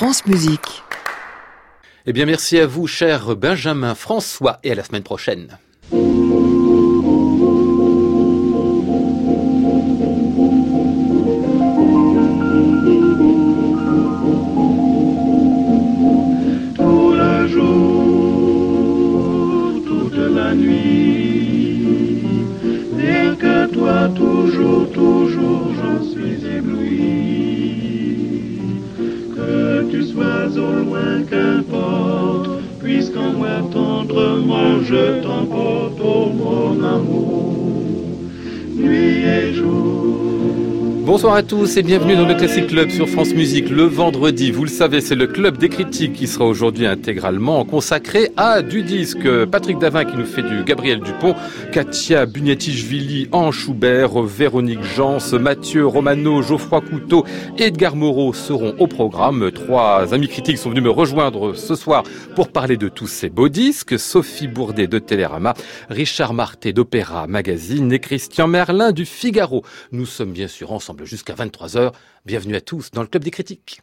France Musique. Eh bien, merci à vous, cher Benjamin François, et à la semaine prochaine. Tendrement je t'emporte, oh mon amour, nuit et jour. Bonsoir à tous et bienvenue dans le Classic Club sur France Musique. Le vendredi, vous le savez, c'est le club des critiques qui sera aujourd'hui intégralement consacré à du disque. Patrick Davin qui nous fait du Gabriel Dupont, Katia Buniatichvili, Anne Schubert, Véronique Jans, Mathieu Romano, Geoffroy Couteau, Edgar Moreau seront au programme. Trois amis critiques sont venus me rejoindre ce soir pour parler de tous ces beaux disques. Sophie Bourdet de Télérama, Richard Marté d'Opéra Magazine et Christian Merlin du Figaro. Nous sommes bien sûr ensemble jusqu'à 23h. Bienvenue à tous dans le Club des critiques.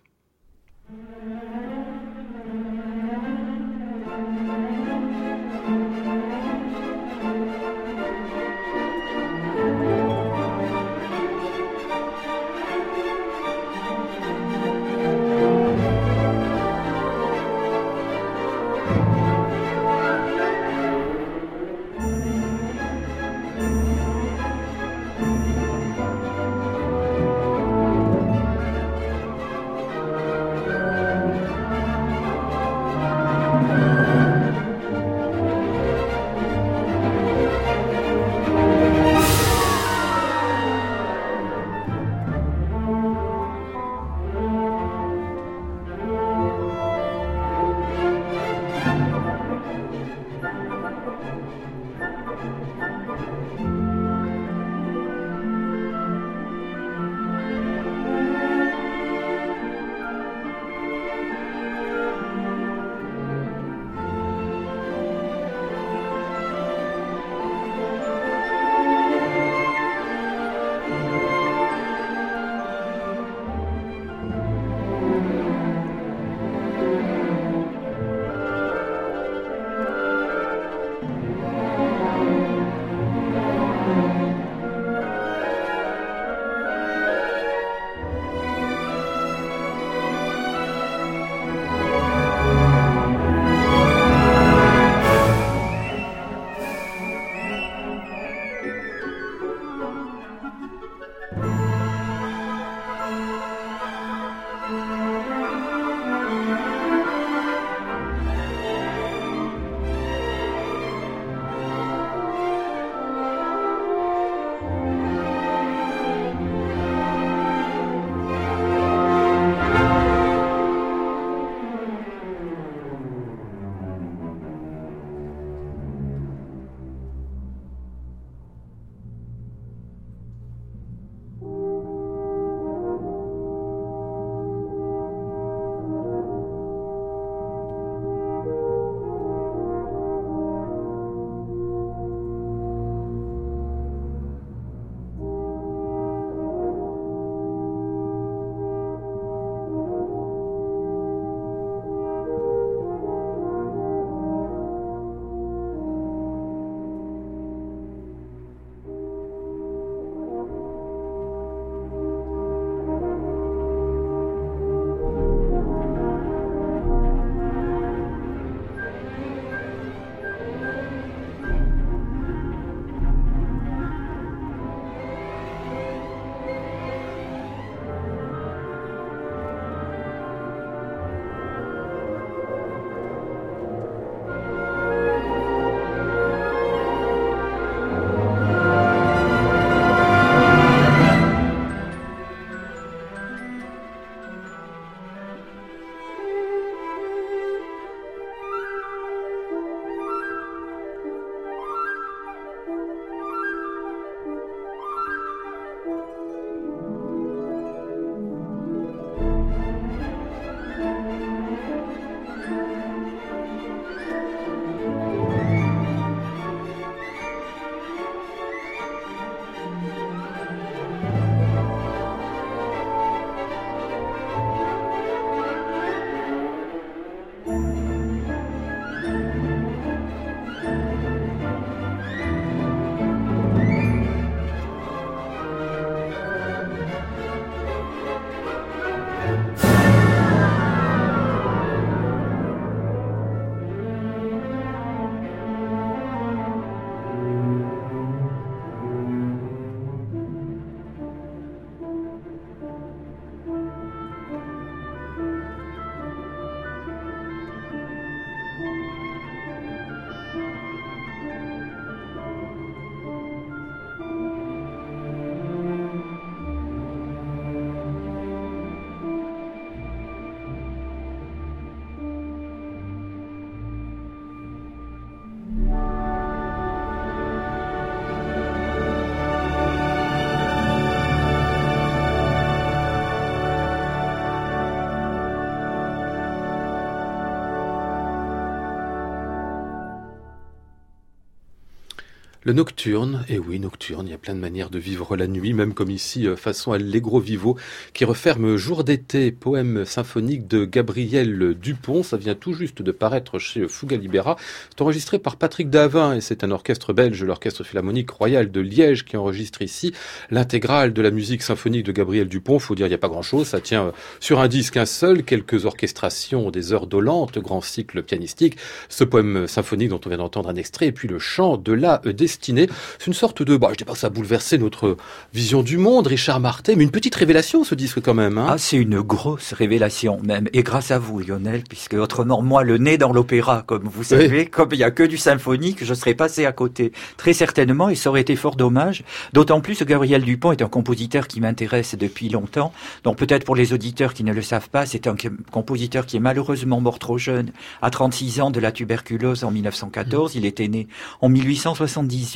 Le nocturne, et eh oui, nocturne, il y a plein de manières de vivre la nuit, même comme ici, euh, façon Allegro Vivo, qui referme Jour d'été, poème symphonique de Gabriel Dupont. Ça vient tout juste de paraître chez Fuga Libera. C'est enregistré par Patrick Davin, et c'est un orchestre belge, l'Orchestre Philharmonique Royal de Liège, qui enregistre ici l'intégrale de la musique symphonique de Gabriel Dupont. Faut dire, il n'y a pas grand chose, ça tient euh, sur un disque un seul, quelques orchestrations, des heures dolentes, grand cycle pianistique, ce poème symphonique dont on vient d'entendre un extrait, et puis le chant de la destinée c'est une sorte de, bah, je dis pas que ça a bouleversé notre vision du monde, Richard Martin, mais une petite révélation ce disque quand même. Hein. Ah, c'est une grosse révélation même, et grâce à vous Lionel, puisque autrement moi le nez dans l'opéra, comme vous savez, comme il y a que du symphonique, je serais passé à côté très certainement, et ça aurait été fort dommage. D'autant plus que Gabriel Dupont est un compositeur qui m'intéresse depuis longtemps. Donc peut-être pour les auditeurs qui ne le savent pas, c'est un compositeur qui est malheureusement mort trop jeune, à 36 ans de la tuberculose en 1914. Il était né en 1870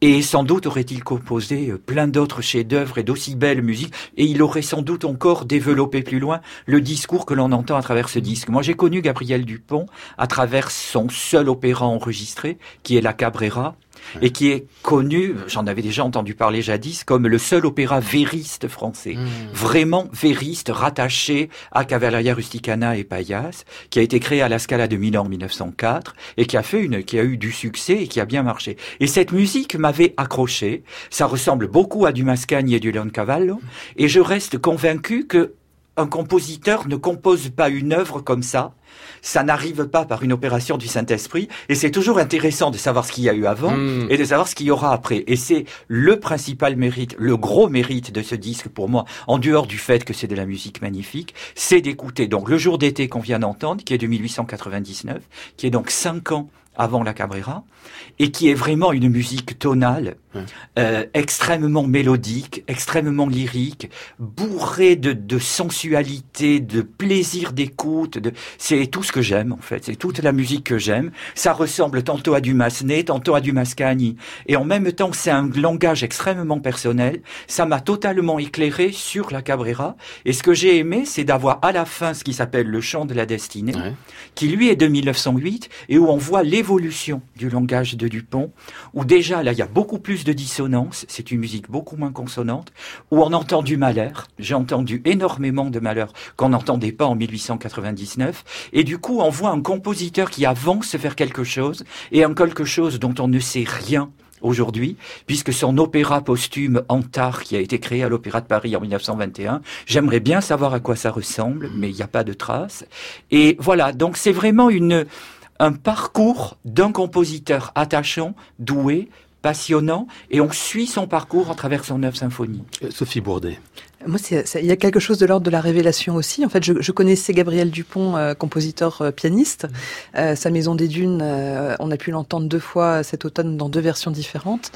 et sans doute aurait-il composé euh, plein d'autres chefs-d'œuvre et d'aussi belles musiques, et il aurait sans doute encore développé plus loin le discours que l'on entend à travers ce disque. Moi, j'ai connu Gabriel Dupont à travers son seul opéra enregistré, qui est La Cabrera, et qui est connu, j'en avais déjà entendu parler jadis, comme le seul opéra vériste français. Hmm. Vraiment vériste, rattaché à Cavalleria Rusticana et Payas, qui a été créé à la Scala de Milan en 1904 et qui a fait une, qui a eu du succès et qui a bien marché. Et cette musique m'avait accroché. Ça ressemble beaucoup à du Mascagni et du Leoncavallo. Et je reste convaincu que un compositeur ne compose pas une œuvre comme ça. Ça n'arrive pas par une opération du Saint-Esprit. Et c'est toujours intéressant de savoir ce qu'il y a eu avant hmm. et de savoir ce qu'il y aura après. Et c'est le principal mérite, le gros mérite de ce disque pour moi, en dehors du fait que c'est de la musique magnifique, c'est d'écouter donc le jour d'été qu'on vient d'entendre, qui est de 1899, qui est donc cinq ans avant la Cabrera, et qui est vraiment une musique tonale, euh, extrêmement mélodique, extrêmement lyrique, bourrée de, de sensualité, de plaisir d'écoute. De... C'est tout ce que j'aime en fait. C'est toute la musique que j'aime. Ça ressemble tantôt à du Massenet, tantôt à du Mascagni, et en même temps c'est un langage extrêmement personnel. Ça m'a totalement éclairé sur la Cabrera. Et ce que j'ai aimé, c'est d'avoir à la fin ce qui s'appelle le chant de la destinée, qui lui est de 1908 et où on voit l'évolution du langage de Dupont, où déjà là il y a beaucoup plus de dissonance, c'est une musique beaucoup moins consonante, où on entend du malheur, j'ai entendu énormément de malheur qu'on n'entendait pas en 1899, et du coup on voit un compositeur qui avance vers quelque chose, et un quelque chose dont on ne sait rien aujourd'hui, puisque son opéra posthume Antar, qui a été créé à l'Opéra de Paris en 1921, j'aimerais bien savoir à quoi ça ressemble, mais il n'y a pas de traces. Et voilà, donc c'est vraiment une, un parcours d'un compositeur attachant, doué, passionnant, et on suit son parcours à travers son œuvre symphonie. Euh, Sophie Bourdet. Moi, il y a quelque chose de l'ordre de la révélation aussi. En fait, je, je connaissais Gabriel Dupont, euh, compositeur euh, pianiste. Mmh. Euh, sa Maison des Dunes, on a pu l'entendre deux fois cet automne dans deux versions différentes.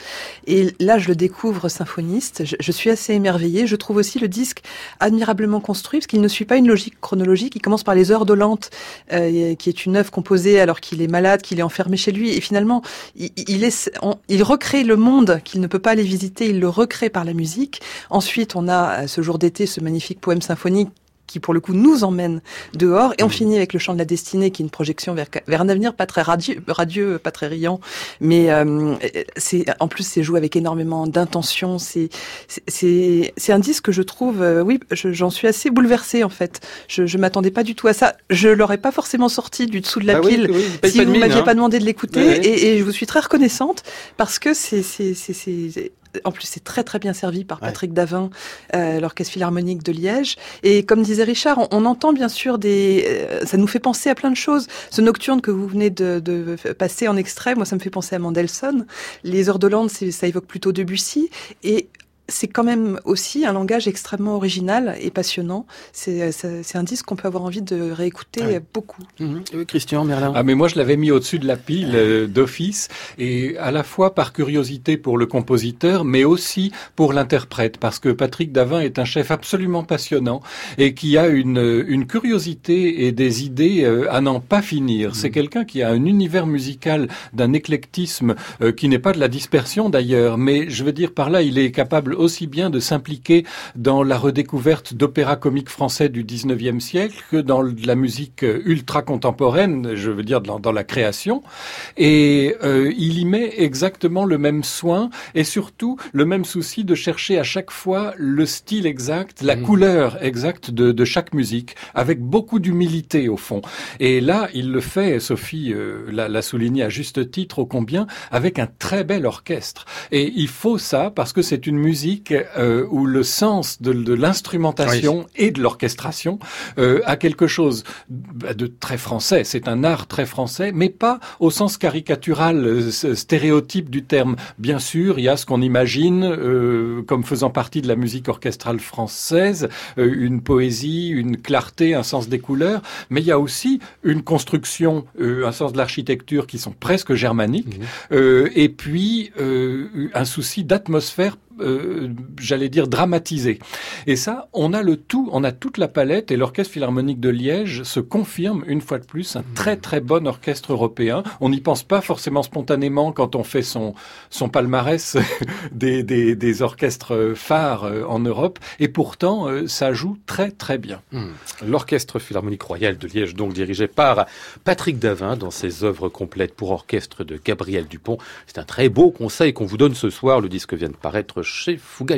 Et là, je le découvre symphoniste. Je, je suis assez émerveillée. Je trouve aussi le disque admirablement construit parce qu'il ne suit pas une logique chronologique. Il commence par les Heures dolentes, qui est une œuvre composée alors qu'il est malade, qu'il est enfermé chez lui. Et finalement, il, il, est, il recrée le monde qu'il ne peut pas aller visiter. Il le recrée par la musique. Ensuite, on a ce jour d'été, ce magnifique poème symphonique qui pour le coup nous emmène dehors. Et on mmh. finit avec le chant de la destinée qui est une projection vers, vers un avenir pas très radieux, radieux pas très riant. Mais euh, c'est en plus c'est joué avec énormément d'intention. C'est c'est c'est un disque que je trouve euh, oui j'en suis assez bouleversée en fait. Je je m'attendais pas du tout à ça. Je l'aurais pas forcément sorti du dessous de la bah pile si vous m'aviez hein. pas demandé de l'écouter. Et, et, je vous suis très reconnaissante parce que c'est c'est c'est en plus, c'est très très bien servi par Patrick Davin, euh, l'Orchestre Philharmonique de Liège. Et comme disait Richard, on, entend bien sûr des... Euh, ça nous fait penser à plein de choses. Ce nocturne que vous venez de, de, passer en extrait, moi ça me fait penser à Mendelssohn. Les heures de ça évoque plutôt Debussy. Et c'est quand même aussi un langage extrêmement original et passionnant. C'est euh, un disque qu'on peut avoir envie de réécouter beaucoup. Mhm. Christian Merlin. Ah mais moi je l'avais mis au-dessus de la pile euh, d'office et à la fois par curiosité pour le compositeur mais aussi pour l'interprète parce que Patrick Davin est un chef absolument passionnant et qui a une, une curiosité et des idées euh, à n'en pas finir. C'est mhm. quelqu'un qui a un univers musical d'un éclectisme qui n'est pas de la dispersion d'ailleurs mais je veux dire par là il est capable aussi bien de s'impliquer dans la redécouverte d'opéras comiques français du 19e siècle que dans la musique ultra contemporaine, je veux dire dans, la création. Et euh, il y met exactement le même soin et surtout le même souci de chercher à chaque fois le style exact, la mmh. couleur exacte de, de, chaque musique, avec beaucoup d'humilité au fond. Et là, il le fait, Sophie euh, l'a souligné à juste titre, au combien, avec un très bel orchestre. Et il faut ça parce que c'est une musique euh, où le sens de, de l'instrumentation et de l'orchestration euh, a quelque chose de très français. C'est un art très français, mais pas au sens caricatural, euh, stéréotype du terme. Bien sûr, il y a ce qu'on imagine euh, comme faisant partie de la musique orchestrale française, une poésie, une clarté, un sens des couleurs, mais il y a aussi une construction, un sens de l'architecture qui sont presque germaniques, mmh. et puis un souci d'atmosphère euh, j'allais dire, dramatisé. Et ça, on a le tout, on a toute la palette, et l'Orchestre Philharmonique de Liège se confirme, une fois de plus, un très très bon orchestre européen. On n'y pense pas forcément spontanément quand on fait son, son palmarès des, des, des orchestres phares euh, en Europe, et pourtant, euh, ça joue très très bien. Hmm. L'Orchestre Philharmonique Royal de Liège, donc dirigé par Patrick Davin dans ses œuvres complètes pour orchestre de Gabriel Dupont. C'est un très beau conseil qu'on vous donne ce soir. Le disque vient de paraître chez Fuga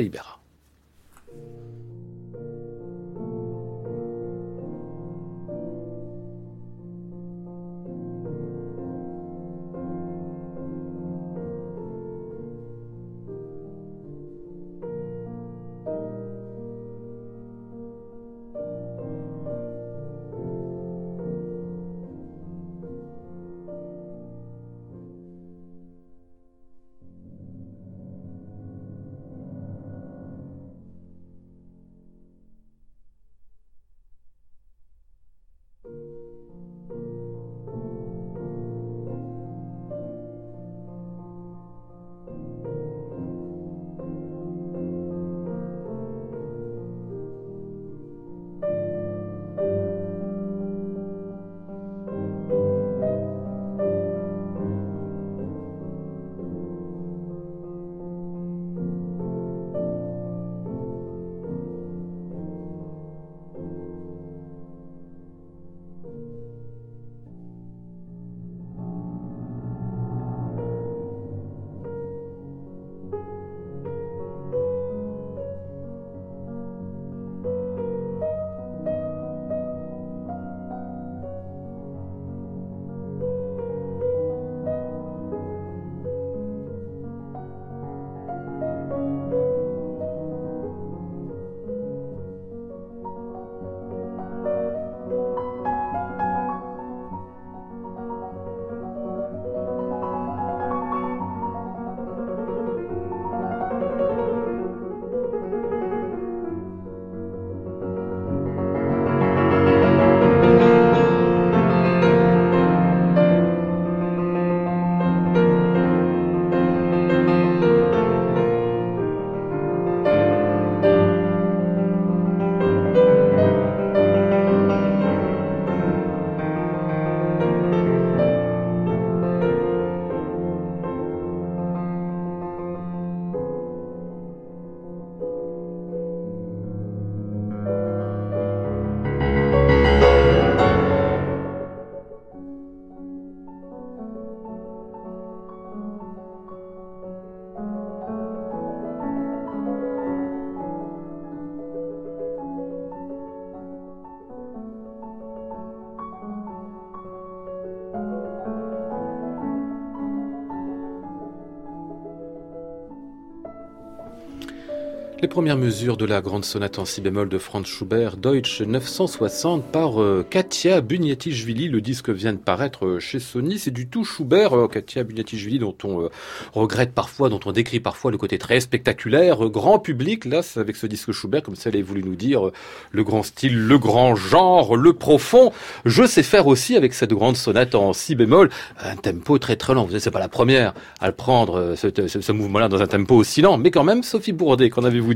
Les premières mesures de la grande sonate en si bémol de Franz Schubert, Deutsch 960 par euh, Katia Buniatichvili. Le disque vient de paraître euh, chez Sony. C'est du tout Schubert, euh, Katia Buniatichvili, dont on regrette parfois, dont on décrit parfois le côté très spectaculaire, grand public. Là, c'est avec ce disque Schubert, comme ça, elle a voulu nous dire le grand style, le grand genre, le profond. Je sais faire aussi avec cette grande sonate en si bémol un tempo très très lent. Vous savez, c'est pas la première à le prendre, ce, ce mouvement-là dans un tempo aussi lent, mais quand même, Sophie Bourdet, qu'en avez-vous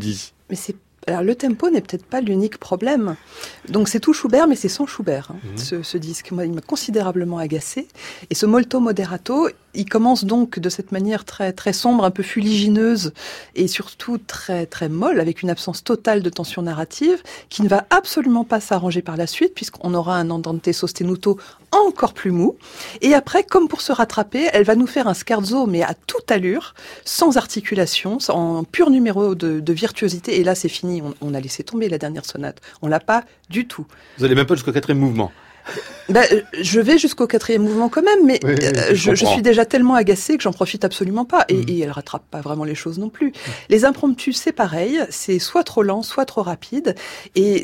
mais c'est Alors le tempo n'est peut-être pas l'unique problème. Donc c'est tout Schubert, mais c'est sans Schubert, hein, Mhm. ce, ce disque. Moi, il m'a considérablement agacé. Et ce molto moderato, il commence donc de cette manière très très sombre, un peu fuligineuse et surtout très très molle, avec une absence totale de tension narrative, qui ne va absolument pas s'arranger par la suite, puisqu'on aura un andante sostenuto encore plus mou. Et après, comme pour se rattraper, elle va nous faire un scherzo, mais à toute allure, sans articulation, en pur numéro de, de virtuosité. Et là, c'est fini. On, a laissé tomber la dernière sonate. On l'a pas du tout. Vous allez même pas jusqu'au quatrième mouvement. Euh, je vais jusqu'au quatrième mouvement quand même, mais Oui, oui, euh, je suis déjà tellement agacée que j'en profite absolument pas. Et, Mm. et elle rattrape pas vraiment les choses non plus. Les impromptus, c'est pareil, c'est soit trop lent, soit trop rapide. Et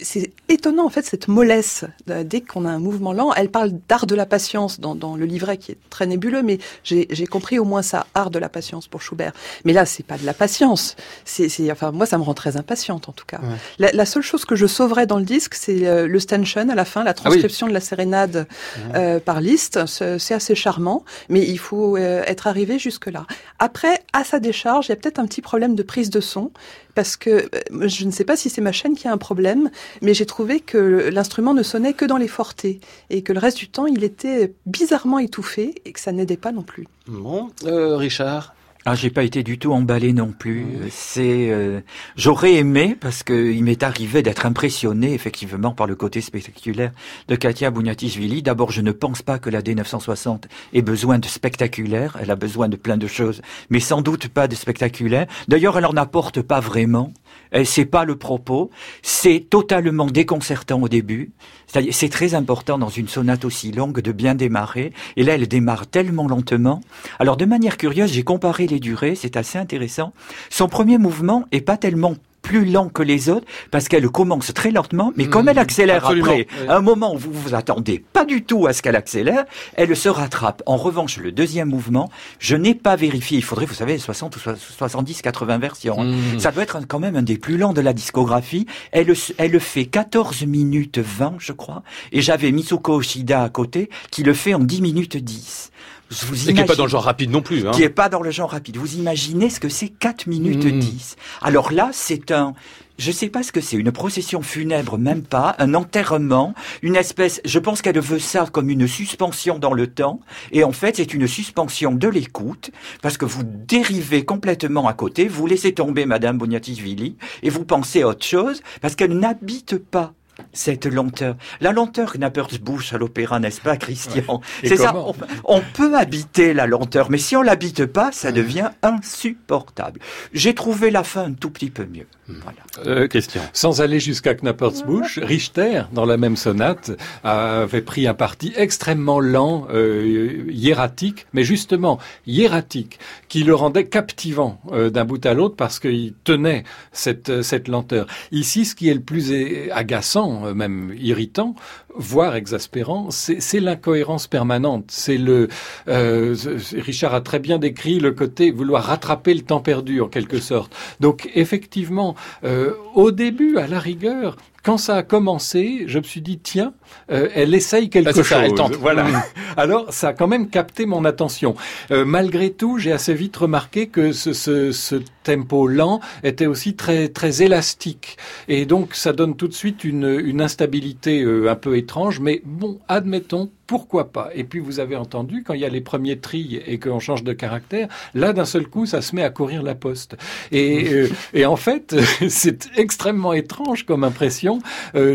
c'est étonnant en fait cette mollesse. euh, Dès qu'on a un mouvement lent, elle parle d'art de la patience dans, dans le livret qui est très nébuleux, mais j'ai compris au moins ça, art de la patience pour Schubert. Mais là, c'est pas de la patience. C'est, enfin, moi, ça me rend très impatiente en tout cas. Ouais. La, la seule chose que je sauverais dans le disque, c'est euh, le stanchion à la fin, la transcription de la sérénade euh, par liste. C'est assez charmant, mais il faut euh, être arrivé jusque-là. Après, à sa décharge, il y a peut-être un petit problème de prise de son, parce que euh, je ne sais pas si c'est ma chaîne qui a un problème, mais j'ai trouvé que l'instrument ne sonnait que dans les fortés, et que le reste du temps, il était bizarrement étouffé, et que ça n'aidait pas non plus. Bon, euh, Richard. Ah, j'ai pas été du tout emballé non plus. C'est, euh, j'aurais aimé parce que il m'est arrivé d'être impressionné effectivement par le côté spectaculaire de Katia Bouniatishvili. D'abord, je ne pense pas que la D960 ait besoin de spectaculaire. Elle a besoin de plein de choses, mais sans doute pas de spectaculaire. D'ailleurs, elle en apporte pas vraiment. Et C'est pas le propos. C'est totalement déconcertant au début. C'est très important dans une sonate aussi longue de bien démarrer. Et là, elle démarre tellement lentement. Alors, de manière curieuse, j'ai comparé les durées. C'est assez intéressant. Son premier mouvement est pas tellement plus lent que les autres parce qu'elle commence très lentement, mais comme Mmh, elle accélère après, oui. à un moment où vous vous attendez pas du tout à ce qu'elle accélère, elle se rattrape. En revanche, le deuxième mouvement, je n'ai pas vérifié. Il faudrait, vous savez, 60 ou 70, 80 versions. hein. Mmh. Ça doit être quand même un des plus lents de la discographie. Elle, elle le fait 14 minutes 20, je crois. Et j'avais Mitsuko Oshida à côté, qui le fait en 10 minutes 10. Vous Et qui n'est pas dans le imaginez- genre rapide non plus. Hein. qui est pas dans le genre rapide. Vous imaginez ce que c'est 4 minutes Mhm. 10. Alors là, c'est un, je sais pas ce que c'est, une procession funèbre, même pas, un enterrement, une espèce, je pense qu'elle veut ça comme une suspension dans le temps, et en fait, c'est une suspension de l'écoute, parce que vous dérivez complètement à côté, vous laissez tomber Madame Bognatichvili, et vous pensez à autre chose, parce qu'elle n'habite pas cette lenteur. La lenteur Knappersbusch à l'opéra, n'est-ce pas, Christian C'est ça. On, on peut habiter la lenteur, mais si on l'habite pas, ça devient insupportable. J'ai trouvé la fin un tout petit peu mieux. Voilà. Euh, Christian. Sans aller jusqu'à Knappersbusch, Richter, dans la même sonate, avait pris un parti extrêmement lent, euh, hiératique, mais justement hiératique, qui le rendait captivant euh, d'un bout à l'autre parce qu'il tenait cette, cette lenteur. Ici, ce qui est le plus agaçant, euh, même irritant, voire exaspérant, c'est l'incohérence permanente. C'est le euh, Richard a très bien décrit le côté vouloir rattraper le temps perdu en quelque sorte. Donc effectivement, euh, au début, à la rigueur, quand ça a commencé, je me suis dit tiens, euh, elle essaye quelque Ah, c'est chose. ça, elle tente. Voilà. Mm. Alors ça a quand même capté mon attention. Euh, malgré tout, j'ai assez vite remarqué que ce, ce, ce tempo lent était aussi très très élastique et donc ça donne tout de suite une, une instabilité euh, un peu étrange. Mais bon, admettons. Pourquoi pas Et puis vous avez entendu quand il y a les premiers trilles et qu'on change de caractère, là d'un seul coup ça se met à courir la poste. Et, euh, en fait c'est extrêmement étrange comme impression. Euh,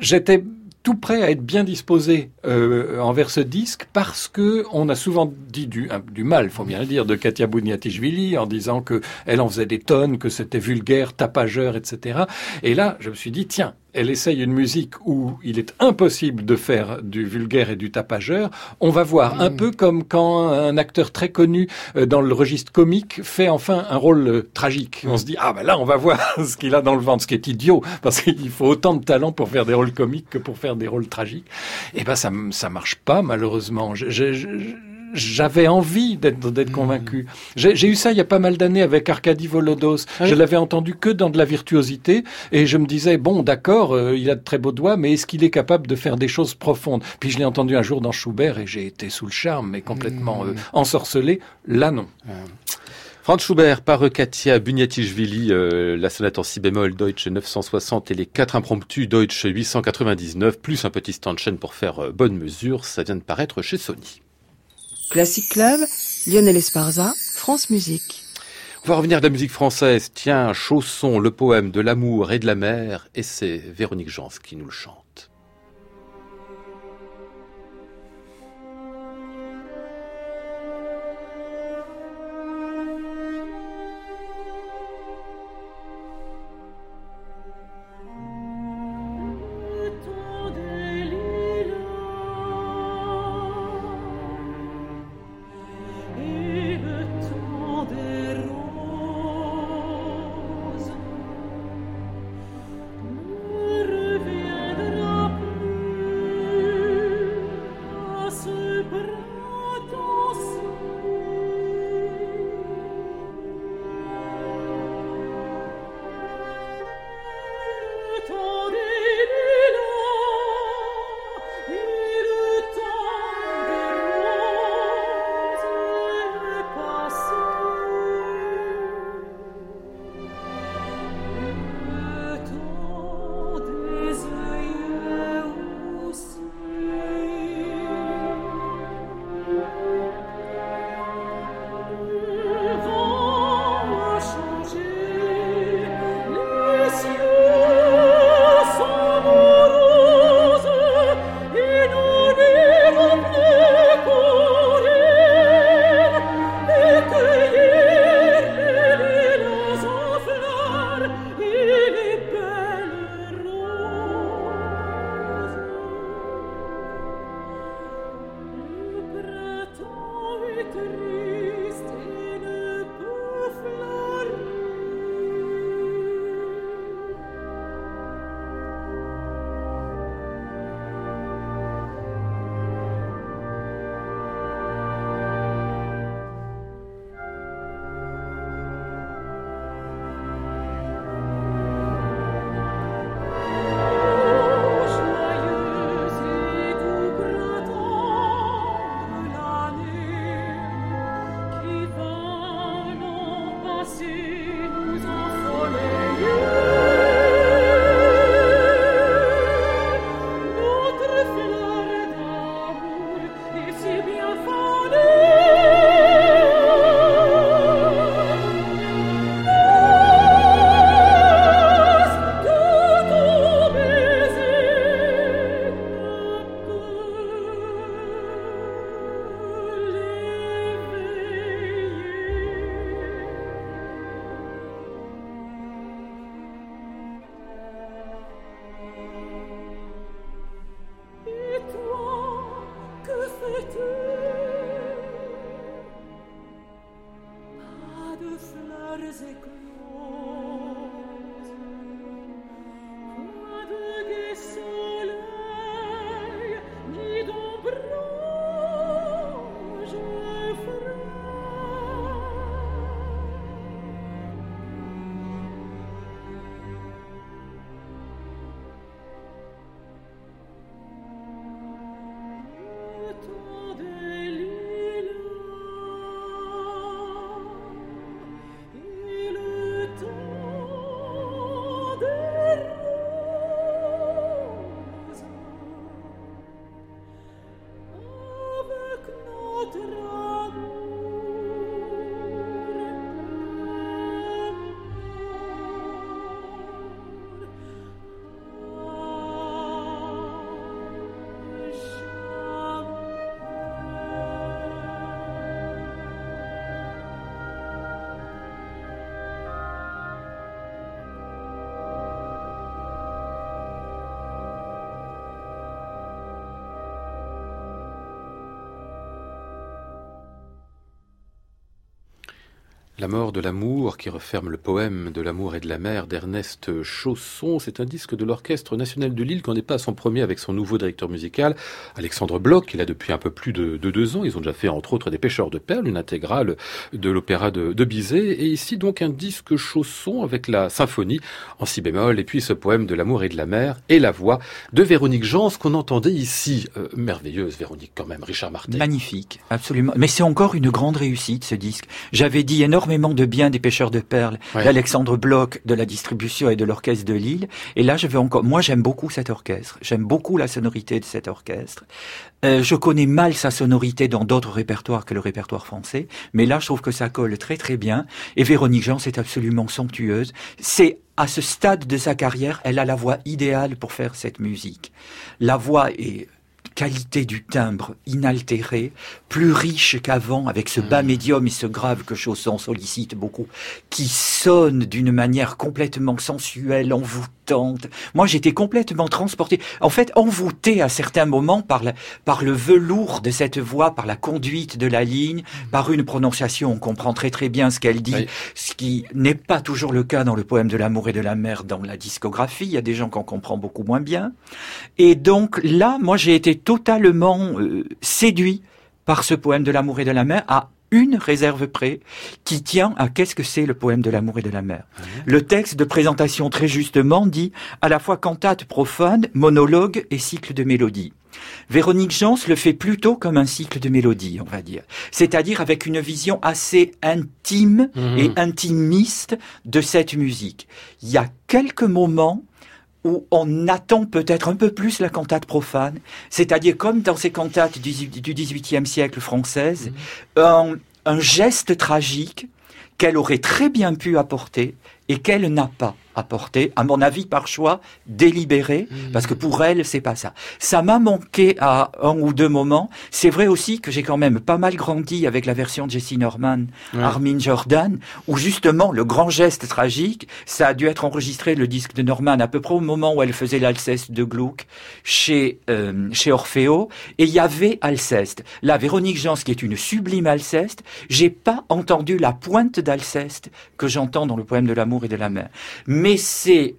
J'étais tout prêt à être bien disposé euh, envers ce disque parce que on a souvent dit du, un- du mal, faut bien le dire, de Katia Bouniatishvili en disant que elle en faisait des tonnes, que c'était vulgaire, tapageur, etc. Et là, je me suis dit tiens, elle essaye une musique où il est impossible de faire du vulgaire et du tapageur. On va voir un peu comme quand un acteur très connu euh, dans le registre comique fait enfin un rôle euh, tragique. On se dit ah ben là on va voir ce qu'il a dans le ventre, ce qui est idiot parce qu'il faut autant de talent pour faire des rôles comiques que pour faire des rôles tragiques. Et ben ça ça marche pas malheureusement. Je- je- je- j'avais envie d'être d'être convaincu. J'ai j'ai eu ça il y a pas mal d'années avec Arkady Volodos. Ah oui. Je l'avais entendu que dans de la virtuosité et je me disais bon d'accord, euh, il a de très beaux doigts, mais est-ce qu'il est capable de faire des choses profondes? Puis je l'ai entendu un jour dans Schubert et j'ai été sous le charme, mais complètement euh, ensorcelé. Là non. Franz Schubert par Katia Bunyatichvili, euh, la sonate en si bémol Deutsche 960 et les quatre impromptus Deutsche 899, plus un petit stand-chaîne pour faire euh, bonne mesure, ça vient de paraître chez Sony. Classic Club, Lionel Esparza, France Musique. On va revenir à la musique française. Tiens, Chausson, le poème de l'amour et de la mer, et c'est Véronique Jans qui nous le chante. La mort de l'amour qui referme le poème de l'amour et de la mer d'Ernest Chausson. C'est un disque de l'Orchestre national de Lille qu'on n'est pas à son premier avec son nouveau directeur musical, Alexandre Bloch, qui est là depuis un peu plus de, deux ans. Ils ont déjà fait entre autres des pêcheurs de perles, une intégrale de l'opéra de, Bizet. Et ici donc un disque Chausson avec la symphonie en si bémol et puis ce poème de l'amour et de la mer et la voix de Véronique Jans qu'on entendait ici. Euh, merveilleuse Véronique quand même, Richard Martin. Magnifique, absolument. Mais c'est encore une grande réussite ce disque. J'avais dit énormément énormément de bien des pêcheurs de perles, d'Alexandre Bloch, de la distribution et de l'orchestre de Lille. Et là, je veux encore, moi, j'aime beaucoup cet orchestre. J'aime beaucoup la sonorité de cet orchestre. Euh, je connais mal sa sonorité dans d'autres répertoires que le répertoire français, mais là, je trouve que ça colle très très bien. Et Véronique Jean, c'est absolument somptueuse. C'est à ce stade de sa carrière, elle a la voix idéale pour faire cette musique. La voix est qualité du timbre inaltéré, plus riche qu'avant, avec ce bas hmm. médium et ce grave que Chausson sollicite beaucoup, qui sonne d'une manière complètement sensuelle, envoûtante. Moi, j'étais complètement transporté, en fait, envoûté à certains moments par, par le velours de cette voix, par la conduite de la ligne, hmm. par une prononciation. On comprend très très bien ce qu'elle dit, ce qui n'est pas toujours le cas dans le poème de l'amour et de la mer dans la discographie. Il y a des gens qu'on comprend beaucoup moins bien. Et donc là, moi, j'ai été totalement euh, séduit par ce poème de l'amour et de la mer à une réserve près qui tient à qu'est-ce que c'est le poème de l'amour et de la mer. Le texte de présentation très justement dit à la fois cantate profane, monologue et cycle de mélodie. Véronique Jans le fait plutôt comme un cycle de mélodie, on va dire. C'est-à-dire avec une vision assez intime mhm. et intimiste de cette musique. Il y a quelques moments où on attend peut-être un peu plus la cantate profane, c'est-à-dire comme dans ces cantates du, XVIIIe siècle française, mhm. un, geste tragique qu'elle aurait très bien pu apporter et qu'elle n'a pas apporté, à mon avis par choix délibéré, mmh. parce que pour elle c'est pas ça. Ça m'a manqué à un ou deux moments. C'est vrai aussi que j'ai quand même pas mal grandi avec la version de Jessie Norman, Armin Jordan, où justement le grand geste tragique, ça a dû être enregistré le disque de Norman à peu près au moment où elle faisait l'Alceste de Gluck chez euh, chez Orfeo, et il y avait Alceste. La Véronique Jans qui est une sublime Alceste, j'ai pas entendu la pointe d'Alceste que j'entends dans le poème de l'amour et de la mer mais c'est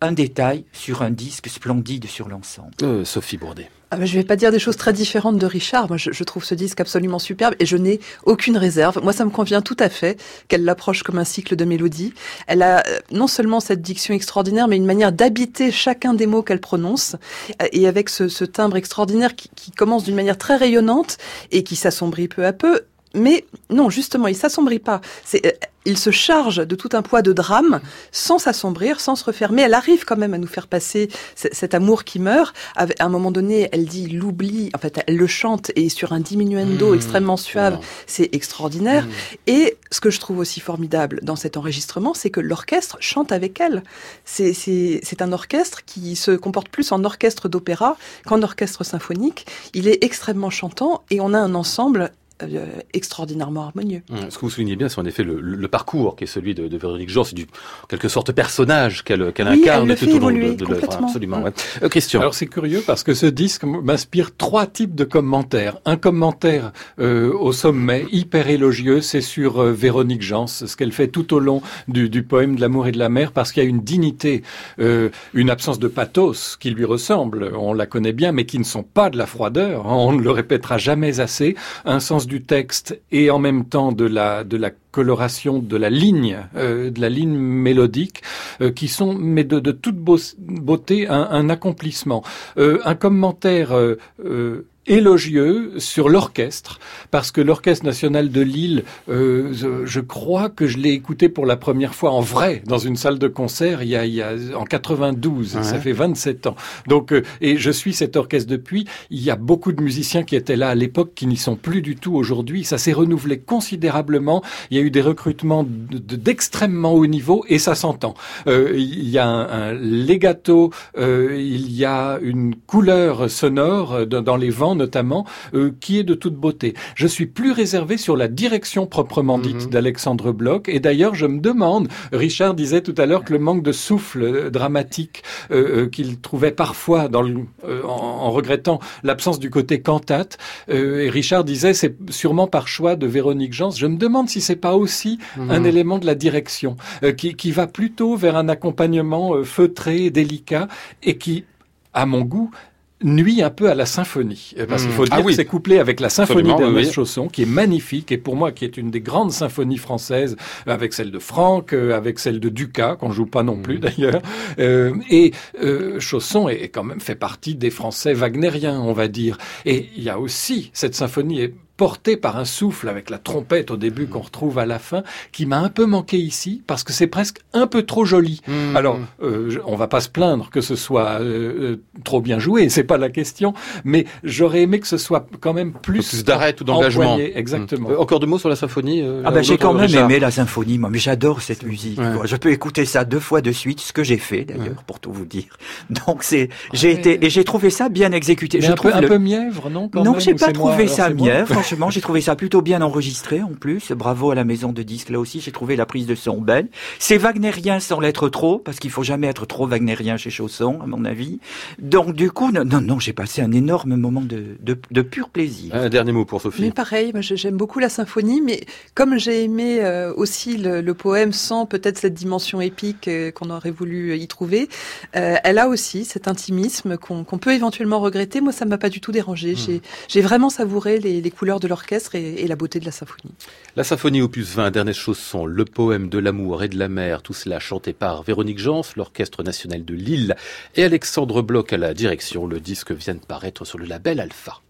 un détail sur un disque splendide sur l'ensemble. Euh, Sophie Bourdet. Ah ben, je ne vais pas dire des choses très différentes de Richard. Moi, je, trouve ce disque absolument superbe et je n'ai aucune réserve. Moi, ça me convient tout à fait qu'elle l'approche comme un cycle de mélodie. Elle a euh, non seulement cette diction extraordinaire, mais une manière d'habiter chacun des mots qu'elle prononce euh, et avec ce, timbre extraordinaire qui, qui commence d'une manière très rayonnante et qui s'assombrit peu à peu. Mais non, justement, il s'assombrit pas. C'est il se charge de tout un poids de drame sans s'assombrir, sans se refermer. Elle arrive quand même à nous faire passer cet amour qui meurt. À un moment donné, elle dit l'oubli. En fait, elle le chante et sur un diminuendo mmh. extrêmement suave. C'est extraordinaire. Mmh. Et ce que je trouve aussi formidable dans cet enregistrement, c'est que l'orchestre chante avec elle. C'est un orchestre qui se comporte plus en orchestre d'opéra qu'en orchestre symphonique. Il est extrêmement chantant et on a un ensemble euh, extraordinairement harmonieux. Mmh. Ce que vous soulignez bien, c'est en effet le, parcours qui est celui de, de Véronique Jean, c'est du quelque sorte personnage qu'elle incarne tout au long de, de l'œuvre. Absolument. Ouais. Euh, Christian. Alors c'est curieux parce que ce disque m'inspire trois types de commentaires. Un commentaire euh, au sommet, hyper élogieux, c'est sur euh, Véronique Jean, ce qu'elle fait tout au long du, du poème de l'amour et de la mer, parce qu'il y a une dignité, euh, une absence de pathos qui lui ressemble. On la connaît bien, mais qui ne sont pas de la froideur. On ne le répétera jamais assez. Un sens du texte et en même temps de la de la coloration de la ligne, euh, de la ligne mélodique, euh, qui sont mais de, toute beauté un, un accomplissement. Euh, un commentaire élogieux sur l'orchestre, parce que l'Orchestre national de Lille, euh, je, crois que je l'ai écouté pour la première fois en vrai dans une salle de concert il y a, il y a en 92, ça fait 27 ans. Donc, euh, et je suis cet orchestre depuis. Il y a beaucoup de musiciens qui étaient là à l'époque qui n'y sont plus du tout aujourd'hui. Ça s'est renouvelé considérablement. Il y a eu des recrutements d'extrêmement haut niveau et ça s'entend. Euh, il y a un, un legato, euh, il y a une couleur sonore dans, dans les vents notamment, euh, qui est de toute beauté. Je suis plus réservé sur la direction proprement dite mhm. d'Alexandre Bloch. Et d'ailleurs, je me demande, Richard disait tout à l'heure que le manque de souffle euh, dramatique euh, qu'il trouvait parfois dans le, en, regrettant l'absence du côté cantate, et Richard disait c'est sûrement par choix de Véronique Jans. Je me demande si c'est pas aussi mhm. un élément de la direction qui, qui va plutôt vers un accompagnement feutré, délicat et qui à mon goût, nuit un peu à la symphonie. Euh, parce qu'il faut ah dire que c'est couplé avec la symphonie d'Ernest Chausson, qui est magnifique, et pour moi, qui est une des grandes symphonies françaises, avec celle de Franck, euh, avec celle de Ducas, qu'on joue pas non plus mm. d'ailleurs. Euh, et euh, Chausson est, quand même fait partie des Français wagnériens, on va dire. Et il y a aussi, cette symphonie est porté par un souffle avec la trompette au début qu'on retrouve à la fin, qui m'a un peu manqué ici parce que c'est presque un peu trop joli. Mmh. Alors, euh, on va pas se plaindre que ce soit euh, trop bien joué, c'est pas la question, mais j'aurais aimé que ce soit quand même plus, plus d'arrêt ou d'engagement. Exactement. Mmh. Encore deux mots sur la symphonie. Euh, ah ben j'ai quand même aimé la symphonie, moi, mais j'adore cette musique. Ouais. Je peux écouter ça deux fois de suite, ce que j'ai fait d'ailleurs, Ouais. pour tout vous dire. Donc c'est, j'ai Ouais. été et j'ai trouvé ça bien exécuté. Mais je un, peu, trouve un le- peu mièvre, non quand non, j'ai pas moi trouvé ça mieux. Franchement, j'ai trouvé ça plutôt bien enregistré en plus. Bravo à la maison de disques là aussi. J'ai trouvé la prise de son belle. C'est wagnérien sans l'être trop, parce qu'il faut jamais être trop wagnérien chez Chausson, à mon avis. Donc du coup, non, non, non, j'ai passé un énorme moment de, de, de pur plaisir. Un dernier mot pour Sophie. Mais pareil, j'aime beaucoup la symphonie, mais comme j'ai aimé euh, aussi le, le poème sans peut-être cette dimension épique euh, qu'on aurait voulu y trouver, euh, elle a aussi cet intimisme qu'on qu'on peut éventuellement regretter. Moi, ça m'a pas du tout dérangé. J'ai- J'ai vraiment savouré les, les couleurs de l'orchestre et, la beauté de la symphonie. La symphonie opus 20 d'Ernest Chausson, le poème de l'amour et de la mer, tout cela chanté par Véronique Jans, l'Orchestre national de Lille et Alexandre Bloch à la direction. Le disque vient de paraître sur le label Alpha.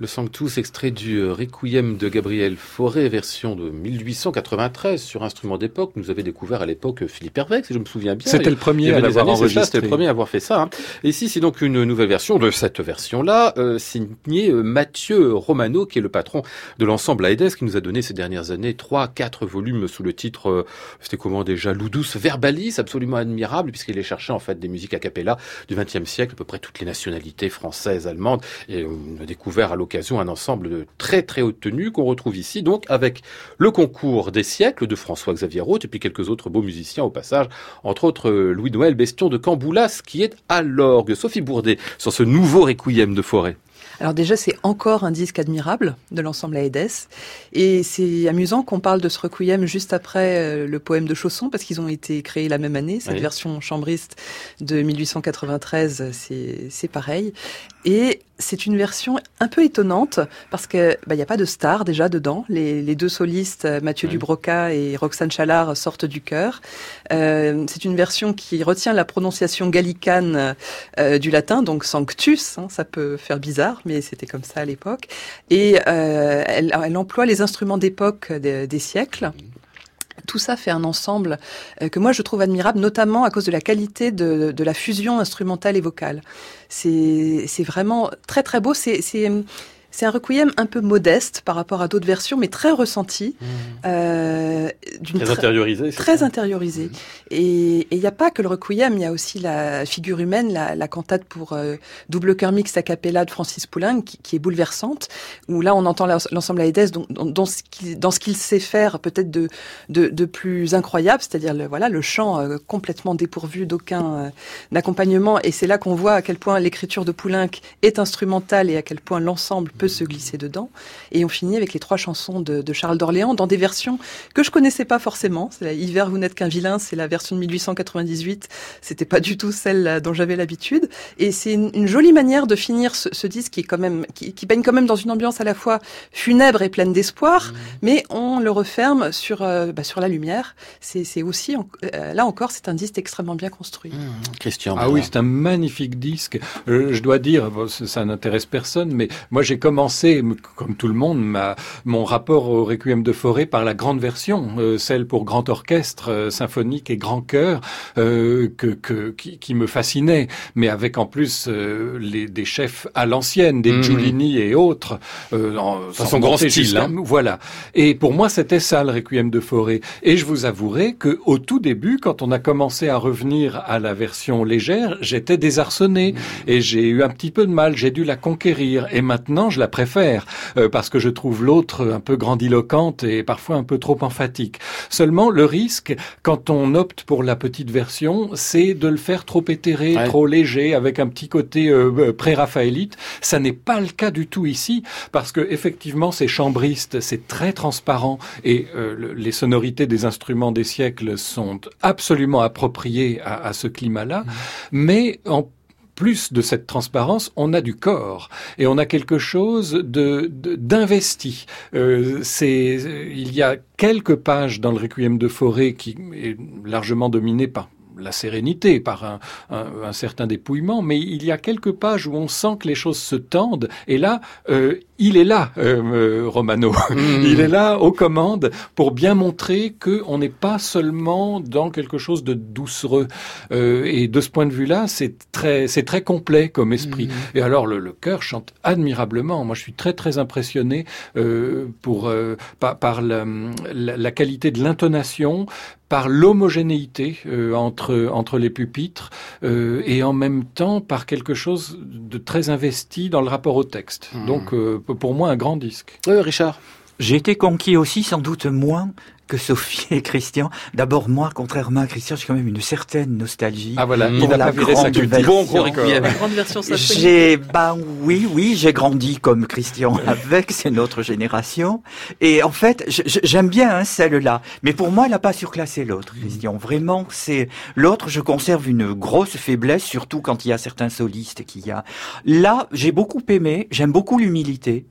Le Sanctus, extrait du euh, Requiem de Gabriel Fauré, version de 1893 sur instrument d'époque. Nous avait découvert à l'époque Philippe Hervé, si je me souviens bien. C'était le premier à l'avoir enregistré. C'était le premier à avoir fait ça. hein. Et ici, c'est donc une nouvelle version de cette version-là, euh, signée euh, Mathieu Romano, qui est le patron de l'ensemble Aedes, qui nous a donné ces dernières années trois, quatre volumes sous le titre, euh, c'était comment déjà, Ludus Verbalis, absolument admirable, puisqu'il est cherché en fait des musiques a cappella du XXe siècle, à peu près toutes les nationalités françaises, allemandes, et on a découvert à l'occasion l'occasion un ensemble de très très haute tenue qu'on retrouve ici, donc avec le concours des siècles de François-Xavier Roth et puis quelques autres beaux musiciens au passage, entre autres Louis-Noël Bestion de Camboulas qui est à l'orgue. Sophie Bourdet, sur ce nouveau requiem de forêt. Alors déjà, c'est encore un disque admirable de l'ensemble Aedes. Et c'est amusant qu'on parle de ce requiem juste après euh, le poème de Chausson, parce qu'ils ont été créés la même année. Cette version chambriste de 1893, c'est pareil. Et c'est une version un peu étonnante parce que bah, il y a pas de star déjà dedans. Les, les deux solistes Mathieu Dubroca et Roxane Chalard sortent du chœur. Euh, c'est une version qui retient la prononciation gallicane euh, du latin, donc sanctus. Hein, ça peut faire bizarre, mais c'était comme ça à l'époque. Et euh, elle, elle, emploie les instruments d'époque des, des siècles tout ça fait un ensemble euh, que moi je trouve admirable, notamment à cause de la qualité de, de la fusion instrumentale et vocale. C'est vraiment très très beau. C'est c'est un requiem un peu modeste par rapport à d'autres versions, mais très ressenti. Mmh. Euh, très intériorisé. Très intériorisé. Mmh. Et il n'y a pas que le requiem, il y a aussi la figure humaine, la, la cantate pour euh, double chœur mixte a cappella de Francis Poulenc, qui, qui, est bouleversante, où là on entend l'ensemble Aedes dans, dans, dans, ce qu'il sait faire peut-être de, de, de, plus incroyable, c'est-à-dire le, voilà, le chant euh, complètement dépourvu d'aucun accompagnement. Et c'est là qu'on voit à quel point l'écriture de Poulenc est instrumentale et à quel point l'ensemble peut se glisser dedans. Et on finit avec les trois chansons de, de Charles d'Orléans dans des versions que je connaissais pas forcément. C'est Hiver, vous n'êtes qu'un vilain, c'est la version de 1898. C'était pas du tout celle dont j'avais l'habitude. Et c'est une, une, jolie manière de finir ce, ce, disque qui est quand même, qui, qui, baigne quand même dans une ambiance à la fois funèbre et pleine d'espoir, mmh. mais on le referme sur, euh, bah, sur la lumière. C'est aussi, euh, là encore, c'est un disque extrêmement bien construit. Mmh. Christian. Ah oui, c'est un magnifique disque. Euh, je dois dire, bon, ça n'intéresse personne, mais moi j'ai commencé, comme tout le monde, ma, mon rapport au Requiem de Forêt par la grande version, euh, celle pour grand orchestre, euh, symphonique et grand chœur, euh, que, que qui, qui, me fascinait, mais avec en plus euh, les, des chefs à l'ancienne, des mmh. Giulini et autres, en, son grand style. Hein. Voilà. Et pour moi, c'était ça le Requiem de Forêt. Et je vous avouerai que au tout début, quand on a commencé à revenir à la version légère, j'étais désarçonné mmh. et j'ai eu un petit peu de mal. J'ai dû la conquérir. Et maintenant, je la préfère euh, parce que je trouve l'autre un peu grandiloquente et parfois un peu trop emphatique. Seulement, le risque, quand on opte pour la petite version, c'est de le faire trop éthéré, ouais. trop léger, avec un petit côté euh, euh, pré-raphaélite. Ça n'est pas le cas du tout ici, parce que effectivement, c'est chambriste, c'est très transparent et euh, les sonorités des instruments des siècles sont absolument appropriées à, à ce climat-là, mmh. mais en plus de cette transparence, on a du corps et on a quelque chose de d'investi. Euh, c'est il y a quelques pages dans le Requiem de Forêt qui est largement dominé par la sérénité, par un, certain dépouillement, mais il y a quelques pages où on sent que les choses se tendent, et là, euh, il est là, euh, euh, Romano. Mmh. Il est là aux commandes pour bien montrer que on n'est pas seulement dans quelque chose de doucereux. Euh, et de ce point de vue-là, c'est très, c'est très complet comme esprit. Mmh. Et alors le, le chœur chante admirablement. Moi, je suis très très impressionné euh, pour par, par la, la, la, qualité de l'intonation, par l'homogénéité euh, entre entre les pupitres euh, et en même temps par quelque chose de très investi dans le rapport au texte. Mmh. Donc euh, pour moi un grand disque. Oui, Richard. J'ai été conquis aussi sans doute moins que Sophie et Christian. D'abord, moi, contrairement à Christian, j'ai quand même une certaine nostalgie. Ah voilà, pour la grande version. Bon, la grande version J'ai, ben oui, oui, j'ai grandi comme Christian avec, c'est notre génération. Et en fait, j'aime bien hein, celle-là. Mais pour moi, elle n'a pas surclassé l'autre, Christian. Vraiment, c'est l'autre, je conserve une grosse faiblesse, surtout quand il y a certains solistes qu'il y a. Là, j'ai beaucoup aimé, j'aime beaucoup l'humilité.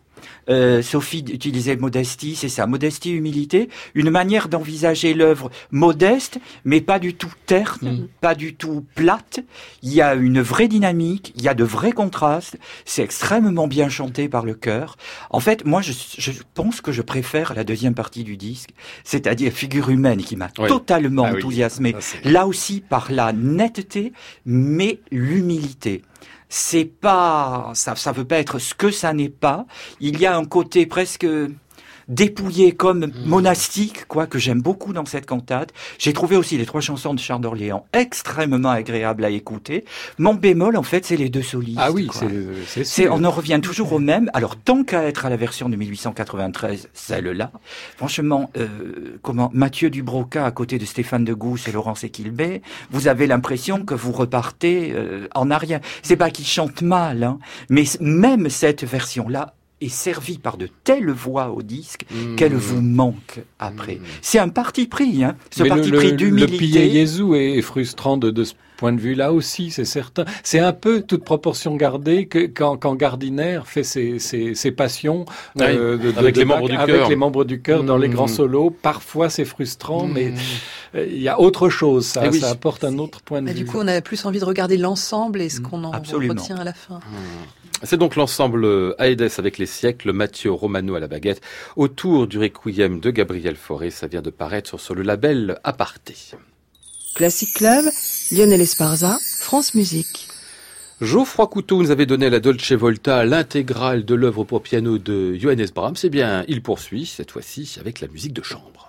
Euh, Sophie utilisait modestie, c'est ça, modestie, humilité, une manière d'envisager l'œuvre modeste, mais pas du tout terne, mmh. pas du tout plate. Il y a une vraie dynamique, il y a de vrais contrastes. C'est extrêmement bien chanté par le chœur. En fait, moi, je, je, pense que je préfère la deuxième partie du disque, c'est-à-dire figure humaine, qui m'a oui. totalement ah enthousiasmé. Oui. Là aussi par la netteté, mais l'humilité c'est pas ça ça veut pas être ce que ça n'est pas. Il y a un côté presque dépouillé comme monastique, quoi, que j'aime beaucoup dans cette cantate. J'ai trouvé aussi les trois chansons de Charles d'Orléans extrêmement agréables à écouter. Mon bémol, en fait, c'est les deux solistes. Ah oui, c'est C'est, on en revient toujours au même. Alors, tant qu'à être à la version de 1893, celle-là, franchement, euh, comment Mathieu Dubroca à côté de Stéphane de Gousse et Laurence Equilbé, vous avez l'impression que vous repartez euh, en arrière. C'est pas qu'ils chantent mal, hein, mais même cette version-là est servie par de telles voix au disque Mmh. qu'elle vous manque après. C'est un parti pris, hein, ce Mais parti le, pris le, le d'humilité. Pillé Jésus est, frustrant de, de point de vue-là aussi, c'est certain. C'est un peu toute proportion gardée que quand, quand Gardiner fait ses, ses, ses passions Oui, euh, de- de- avec de les membres du avec chœur. les membres du chœur dans les Mm. grands solos. Parfois c'est frustrant, Mmh. mais euh, il y a autre chose. Ça, Eh oui. ça apporte un autre point de Bah, vue. du coup, on a plus envie de regarder l'ensemble et ce Mm, qu'on en absolument. retient à la fin. C'est donc l'ensemble Aedes avec les siècles, Mathieu Romano à la baguette, autour du requiem de Gabriel Fauré. Ça vient de paraître sur, sur le label Aparté. Classic Club, Lionel Esparza, France Musique. Geoffroy Couteau nous avait donné à la Dolce Volta l'intégrale de l'œuvre pour piano de Johannes Brahms. Eh bien, il poursuit, cette fois-ci, avec la musique de chambre.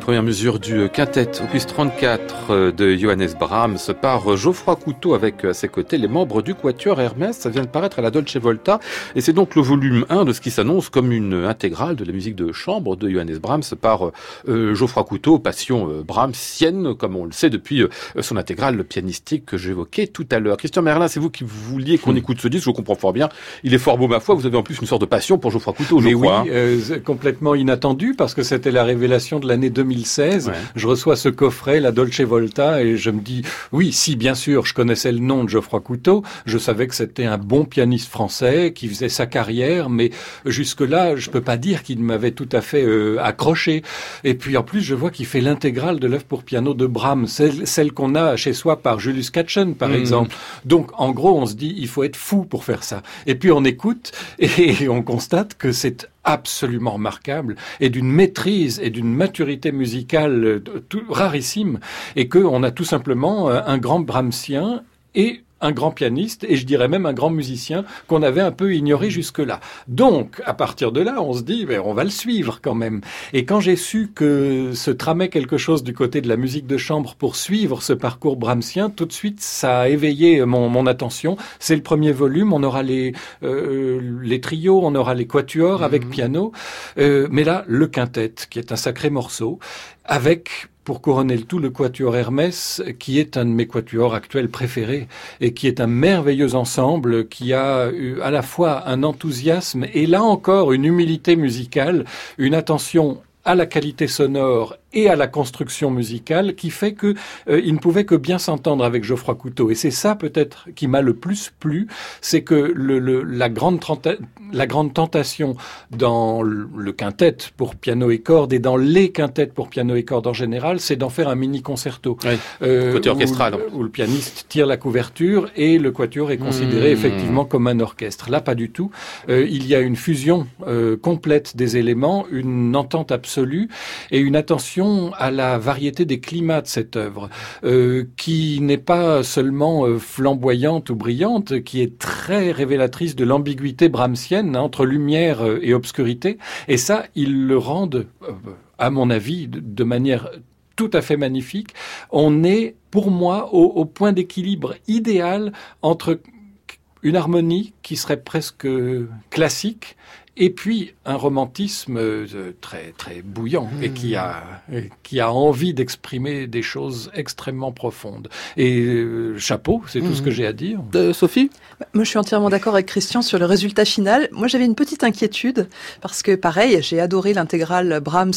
Les premières mesures du quintet opus 34 euh, de Johannes Brahms par Geoffroy Couteau avec euh, à ses côtés les membres du Quatuor Hermès. Ça vient de paraître à la Dolce Volta et c'est donc le volume 1 de ce qui s'annonce comme une intégrale de la musique de chambre de Johannes Brahms par euh, Geoffroy Couteau, passion euh, Brahmsienne comme on le sait depuis son intégrale pianistique que j'évoquais tout à l'heure. Christian Merlin, c'est vous qui vouliez qu'on hmm. écoute ce disque, je comprends fort bien. Il est fort beau ma foi, vous avez en plus une sorte de passion pour Geoffroy Couteau, je Mais crois. oui, hein. complètement inattendu parce que c'était la révélation de l'année 2016. Je reçois ce coffret, la Dolce Volta, et je me dis, oui, si, bien sûr, je connaissais le nom de Geoffroy Couteau, je savais que c'était un bon pianiste français qui faisait sa carrière, mais jusque-là, je peux pas dire qu'il m'avait tout à fait euh, accroché. Et puis, en plus, je vois qu'il fait l'intégrale de l'œuvre pour piano de Brahms, celle, celle qu'on a chez soi par Julius Katchen, par mmh. exemple. Donc, en gros, on se dit, il faut être fou pour faire ça. Et puis, on écoute et on constate que c'est absolument remarquable et d'une maîtrise et d'une maturité musicale euh, rarissime et qu'on a tout simplement euh, un grand Brahmsien et un grand pianiste et je dirais même un grand musicien qu'on avait un peu ignoré jusque-là. Donc, à partir de là, on se dit, mais on va le suivre quand même. Et quand j'ai su que se tramait quelque chose du côté de la musique de chambre pour suivre ce parcours brahmsien, tout de suite, ça a éveillé mon, mon attention. C'est le premier volume, on aura les, euh, les trios, on aura les quatuors avec mhm. piano, euh, mais là, le quintet, qui est un sacré morceau, avec pour couronner le tout, le Quatuor Hermès, qui est un de mes quatuors actuels préférés et qui est un merveilleux ensemble qui a eu à la fois un enthousiasme et là encore une humilité musicale, une attention à la qualité sonore et à la construction musicale qui fait que euh, il ne pouvait que bien s'entendre avec Geoffroy Couteau. Et c'est ça peut-être qui m'a le plus plu, c'est que le, le, la, grande la grande tentation dans le, quintet pour piano et cordes et dans les quintets pour piano et cordes en général, c'est d'en faire un mini concerto. Euh, côté orchestral. Où, le pianiste tire la couverture et le quatuor est considéré mmh. effectivement comme un orchestre. Là, pas du tout. Euh, il y a une fusion euh, complète des éléments, une entente absolue et une attention à la variété des climats de cette œuvre, euh, qui n'est pas seulement euh, flamboyante ou brillante, qui est très révélatrice de l'ambiguïté brahmsienne hein, entre lumière euh, et obscurité. Et ça, ils le rendent, à mon avis, de, manière tout à fait magnifique. On est, pour moi, au point d'équilibre idéal entre une harmonie qui serait presque classique et puis un romantisme euh, très très bouillant et qui a qui a envie d'exprimer des choses extrêmement profondes. Et euh, chapeau, c'est tout ce que mmh. j'ai à dire. Euh, Sophie? Bah, Moi, je suis entièrement d'accord avec Christian sur le résultat final. Moi, j'avais une petite inquiétude parce que pareil, j'ai adoré l'intégrale Brahms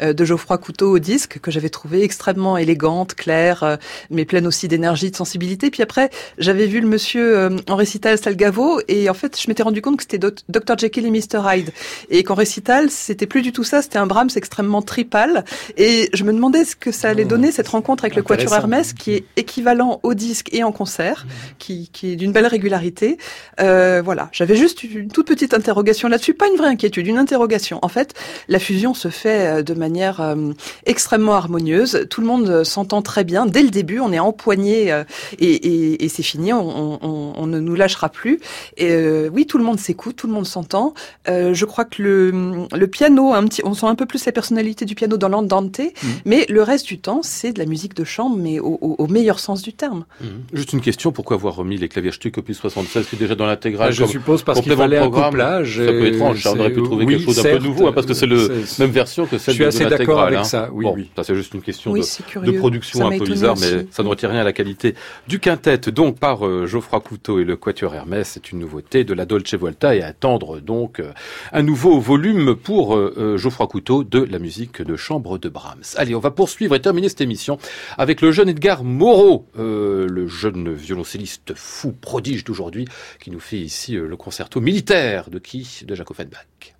de Geoffroy Couteau au disque que j'avais trouvé extrêmement élégante, claire, mais pleine aussi d'énergie, de sensibilité. Puis après, j'avais vu le monsieur en récital Salgavo et en fait, je m'étais rendu compte que c'était Dr Jekyll et Mr et qu'en récital, c'était plus du tout ça, c'était un Brahms extrêmement tripal. Et je me demandais ce que ça allait donner, cette rencontre avec le Quatuor Hermès, qui est équivalent au disque et en concert, qui, qui est d'une belle régularité. Euh, voilà, j'avais juste une toute petite interrogation là-dessus, pas une vraie inquiétude, une interrogation. En fait, la fusion se fait euh, de manière euh, extrêmement harmonieuse, tout le monde s'entend très bien. Dès le début, on est empoigné euh, et, et, et c'est fini, on, on, on, ne nous lâchera plus. Et oui, tout le monde s'écoute, tout le monde s'entend. Euh, je crois que le, le piano, un petit, on sent un peu plus la personnalité du piano dans l'andante, mmh. mais le reste du temps, c'est de la musique de chambre, mais au, au, meilleur sens du terme. Mmh. Juste une question, pourquoi avoir remis les claviers Stuck opus 76 qui est déjà dans l'intégrale bah, Je suppose parce qu'il fallait un couplage. Ça peut être étrange, on aurait pu trouver quelque chose d'un peu nouveau, hein, parce que c'est la même version que celle de, l'intégrale. Je suis assez d'accord avec hein. ça, oui, bon, Ça c'est juste une question de, de, production un peu bizarre, mais ça ne retient rien à la qualité du quintet. Donc par euh, Geoffroy Couteau et le Quatuor Hermès, c'est une nouveauté de la Dolce Volta et attendre donc euh, un nouveau volume pour euh, euh, Geoffroy Couteau de la musique de chambre de Brahms. Allez, on va poursuivre et terminer cette émission avec le jeune Edgar Moreau, euh, le jeune violoncelliste fou prodige d'aujourd'hui, qui nous fait ici le concerto militaire de qui? De Jacques Offenbach.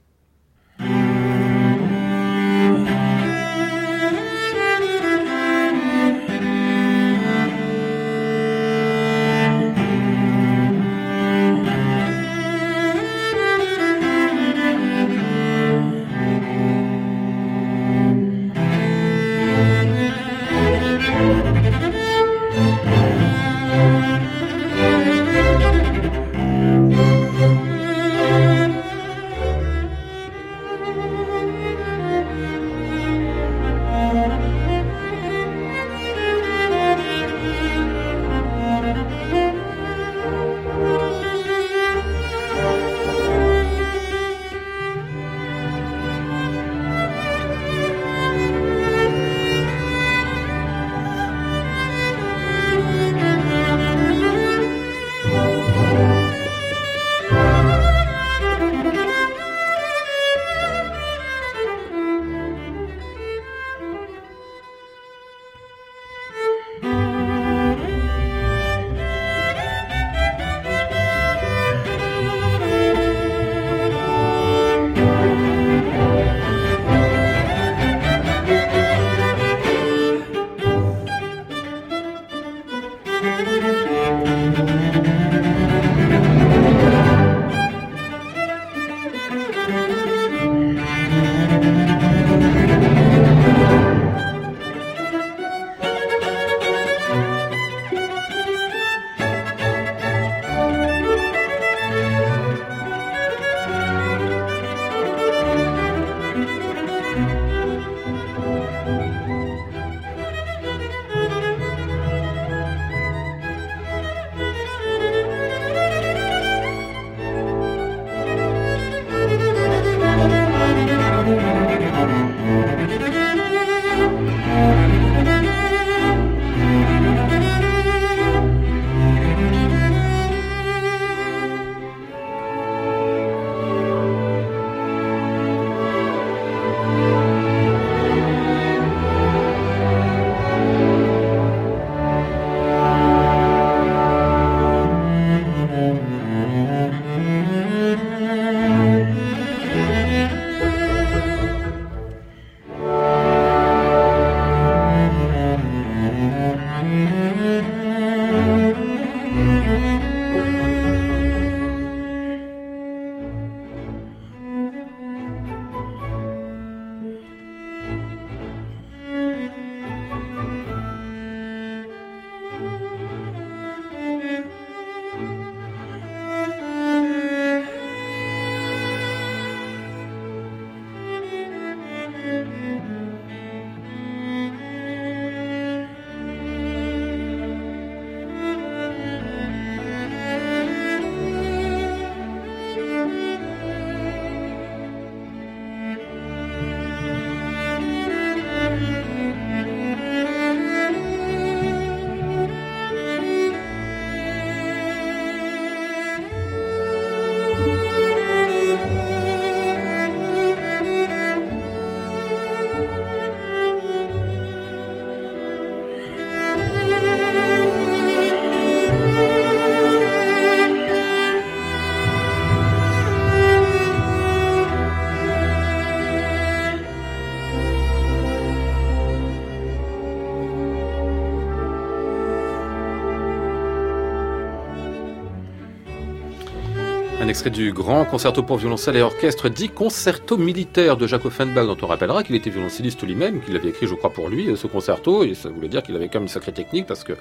Extrait du grand concerto pour violoncelle et orchestre dit concerto militaire de Jacques Offenbach, dont on rappellera qu'il était violoncelliste lui-même, qu'il avait écrit, je crois, pour lui, ce concerto, et ça voulait dire qu'il avait quand même une sacrée technique, parce que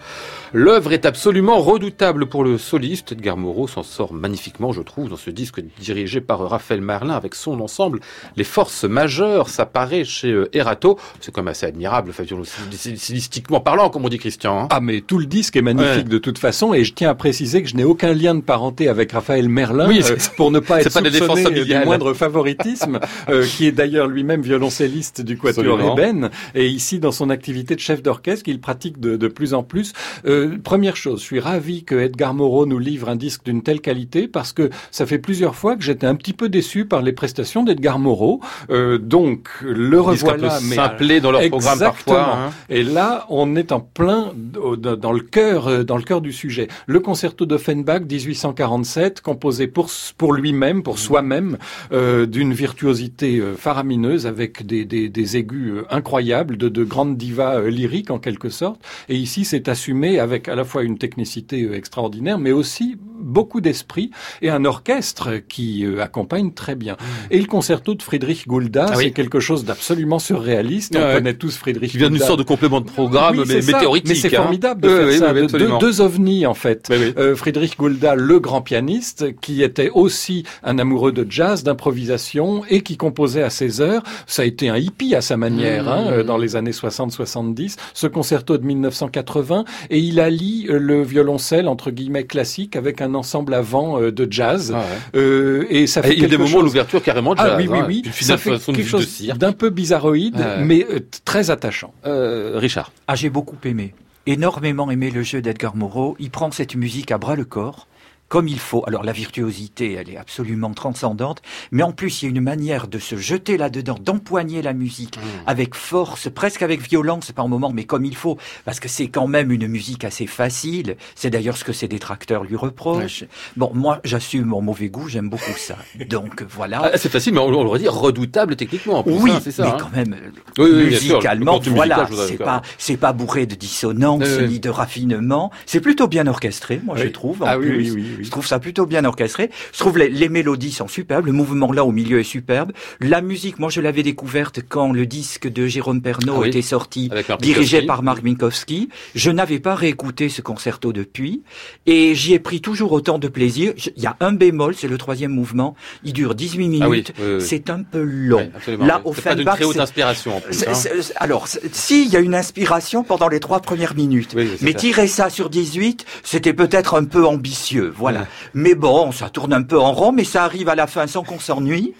l'œuvre est absolument redoutable pour le soliste. Edgar Moreau s'en sort magnifiquement, je trouve, dans ce disque dirigé par Raphaël Merlin, avec son ensemble, les forces majeures, ça paraît chez euh, Erato. C'est quand même assez admirable, enfin, stylistiquement parlant, comme on dit Christian. Hein. Ah, mais tout le disque est magnifique de toute façon, et je tiens à préciser que je n'ai aucun lien de parenté avec Raphaël Merlin, euh, pour ne pas être pas soupçonné du moindre favoritisme, euh, qui est d'ailleurs lui-même violoncelliste du Quatuor Eben, et ici dans son activité de chef d'orchestre qu'il pratique de, de, plus en plus. Euh, première chose, je suis ravi que Edgar Moreau nous livre un disque d'une telle qualité parce que ça fait plusieurs fois que j'étais un petit peu déçu par les prestations d'Edgar Moreau. Euh, donc le revoilà, mais simplé dans leur programme parfois. Hein. Et là, on est en plein dans le cœur, euh, dans le cœur du sujet. Le concerto d'Offenbach 1847, composé pour pour lui-même, pour soi-même, euh, d'une virtuosité euh, faramineuse avec des, des, des aigus euh, incroyables, de, de grandes divas lyriques en quelque sorte. Et ici, c'est assumé avec à la fois une technicité extraordinaire, mais aussi beaucoup d'esprit et un orchestre qui accompagne très bien. Et le concerto de Friedrich Gulda, ah c'est quelque chose d'absolument surréaliste. On connaît tous Friedrich Qui vient d'une sorte de complément de programme, mais météorique. Mais c'est hein. formidable de faire ça. deux, deux, ovnis, en fait. Friedrich Gulda, le grand pianiste, qui était aussi un amoureux de jazz, d'improvisation et qui composait à ses heures. Ça a été un hippie à sa manière hein, mmh. dans les années 60-70. Ce concerto de 1980 et il allie euh, le violoncelle entre guillemets classique avec un ensemble avant euh, de jazz. Ah euh, et ça fait il y a des moments l'ouverture carrément jazz. Ah oui oui hein. oui. ça fait quelque chose d'un peu bizarroïde mais très attachant. Richard. Ah j'ai beaucoup aimé énormément aimé le jeu d'Edgar Moreau. Il prend cette musique à bras le corps comme il faut. Alors la virtuosité, elle est absolument transcendante, mais en plus il y a une manière de se jeter là-dedans, d'empoigner la musique mmh. avec force, presque avec violence par moment, mais comme il faut, parce que c'est quand même une musique assez facile. C'est d'ailleurs ce que ses détracteurs lui reprochent. Bon, moi j'assume mon mauvais goût, j'aime beaucoup ça. Donc voilà. Ah, c'est facile, mais on, le redit redoutable techniquement. oui, hein, c'est ça, mais hein. quand même oui, musicalement, voilà, c'est pas c'est pas bourré de dissonance ni de raffinement. C'est plutôt bien orchestré, moi je trouve. En ah, plus. Je trouve ça plutôt bien orchestré. Je trouve les, les, mélodies sont superbes, le mouvement là au milieu est superbe. La musique, moi je l'avais découverte quand le disque de Jérôme Pernaud ah était sorti, dirigé par Mark Minkowski. Je n'avais pas réécouté ce concerto depuis et j'y ai pris toujours autant de plaisir. Il y a un bémol, c'est le troisième mouvement. Il dure 18 minutes. Ah oui, c'est un peu long. là, au fin pas très haute inspiration en plus. Hein. Alors, si, il y a une inspiration pendant les trois premières minutes. mais tirer ça sur 18, c'était peut-être un peu ambitieux. Voilà. Mais bon, ça tourne un peu en rond, mais ça arrive à la fin sans qu'on s'ennuie.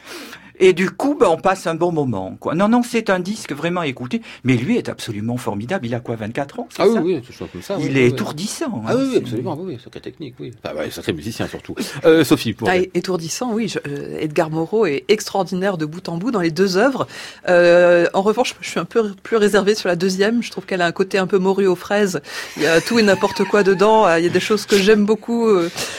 Et du coup, ben, on passe un bon moment. Quoi. Non, non, c'est un disque vraiment à écouter. Mais lui est absolument formidable. Il a quoi, 24 ans Ah oui, oui, toujours comme ça. Il est étourdissant. Ah oui, oui, absolument. Oui, sacré technique, oui. Enfin, ouais, sacré musicien surtout. Euh, Sophie, pour. Ah, étourdissant, oui. Euh, Edgar Moreau est extraordinaire de bout en bout dans les deux œuvres. Euh, en revanche, je suis un peu plus réservée sur la deuxième. Je trouve qu'elle a un côté un peu morue aux fraises. Il y a tout et n'importe quoi dedans. Il y a des choses que j'aime beaucoup.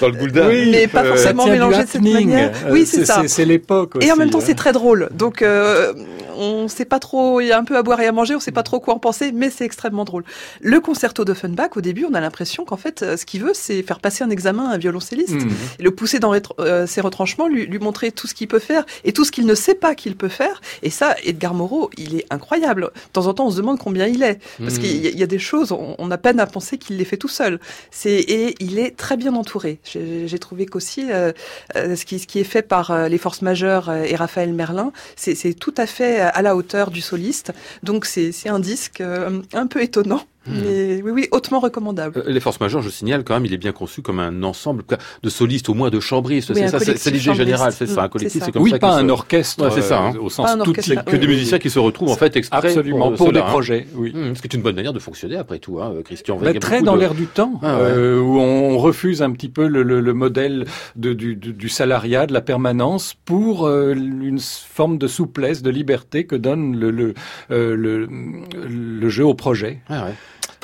Dans le Gouldin. Oui, mais pas forcément mélangées de cette manière. Oui, c'est ça. C'est l'époque Et en même temps, c'est très drôle. Donc, euh, on sait pas trop, il y a un peu à boire et à manger, on sait pas trop quoi en penser, mais c'est extrêmement drôle. Le concerto d'Offenbach, au début, on a l'impression qu'en fait, euh, ce qu'il veut, c'est faire passer un examen à un violoncelliste, mmh. le pousser dans euh, ses retranchements, lui, lui montrer tout ce qu'il peut faire et tout ce qu'il ne sait pas qu'il peut faire. Et ça, Edgar Moreau, il est incroyable. De temps en temps, on se demande combien il est, parce mmh. qu'il y, a des choses, on, a peine à penser qu'il les fait tout seul. C'est et il est très bien entouré. J'ai trouvé qu'aussi euh, ce, qui, ce qui est fait par les forces majeures et Raphaël Merlin, c'est tout à fait à la hauteur du soliste. Donc c'est un disque euh, un peu étonnant. Hmm. Mais oui, oui, hautement recommandable. Euh, les forces majeures, je signale quand même, il est bien conçu comme un ensemble de solistes, au moins de chambristes. c'est ça, c'est l'idée générale, c'est ça, un collectif, c'est comme oui, ça. Oui, pas un orchestre, c'est ça, hein. au sens tout que des musiciens qui se retrouvent en fait exprès absolument pour, des hein. projets. Oui. Hmm, ce qui est une bonne manière de fonctionner après tout, hein, Christian. Mais très dans l'air du temps, ah, euh, où on refuse un petit peu le, le, modèle de, du, du, salariat, de la permanence, pour euh, une forme de souplesse, de liberté que donne le, le, le, le jeu au projet. Ah, ouais.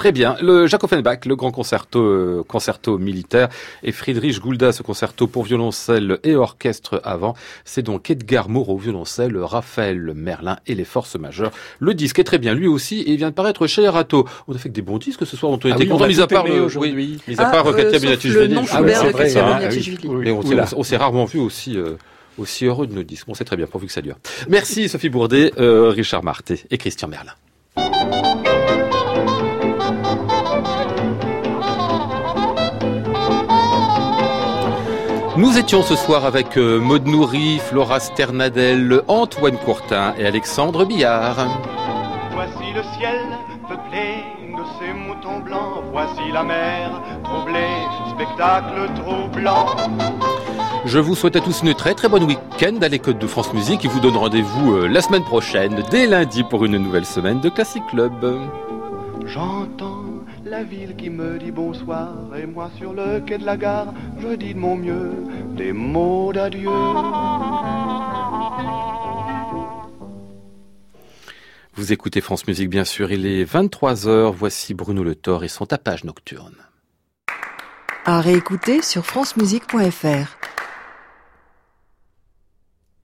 Très bien. Le Jacques Offenbach, le grand concerto, euh, concerto militaire, et Friedrich Gulda, ce concerto pour violoncelle et orchestre avant. C'est donc Edgar Moreau, violoncelle, Raphaël Merlin et les forces majeures. Le disque est très bien, lui aussi, et il vient de paraître chez Erato. On a fait que des bons disques ce soir, on était Ah oui, content, on a mis à part aimé le- aujourd'hui. oui, mis Ah, à part euh, Katia Ah. Oui, Mais on, s'est- Oula. on s'est rarement vu aussi, euh, aussi heureux de nos disques. On sait très bien, pourvu que ça dure. Merci Sophie Bourdet, euh, Richard Marté et Christian Merlin. Nous étions ce soir avec euh, Maud Nourri, Flora Sternadel, Antoine Courtin et Alexandre Billard. Voici le ciel peuplé de ces moutons blancs. Voici la mer troublée, spectacle troublant. Je vous souhaite à tous une très très bonne week-end à l'écoute de France Musique et vous donne rendez-vous euh, la semaine prochaine, dès lundi, pour une nouvelle semaine de Classic Club. J'entends la ville qui me dit bonsoir. Et moi sur le quai de la gare, je dis de mon mieux des mots d'adieu. Vous écoutez France Musique bien sûr, il est 23h, voici Bruno Le Thor et son tapage nocturne. À réécouter sur francemusique.fr.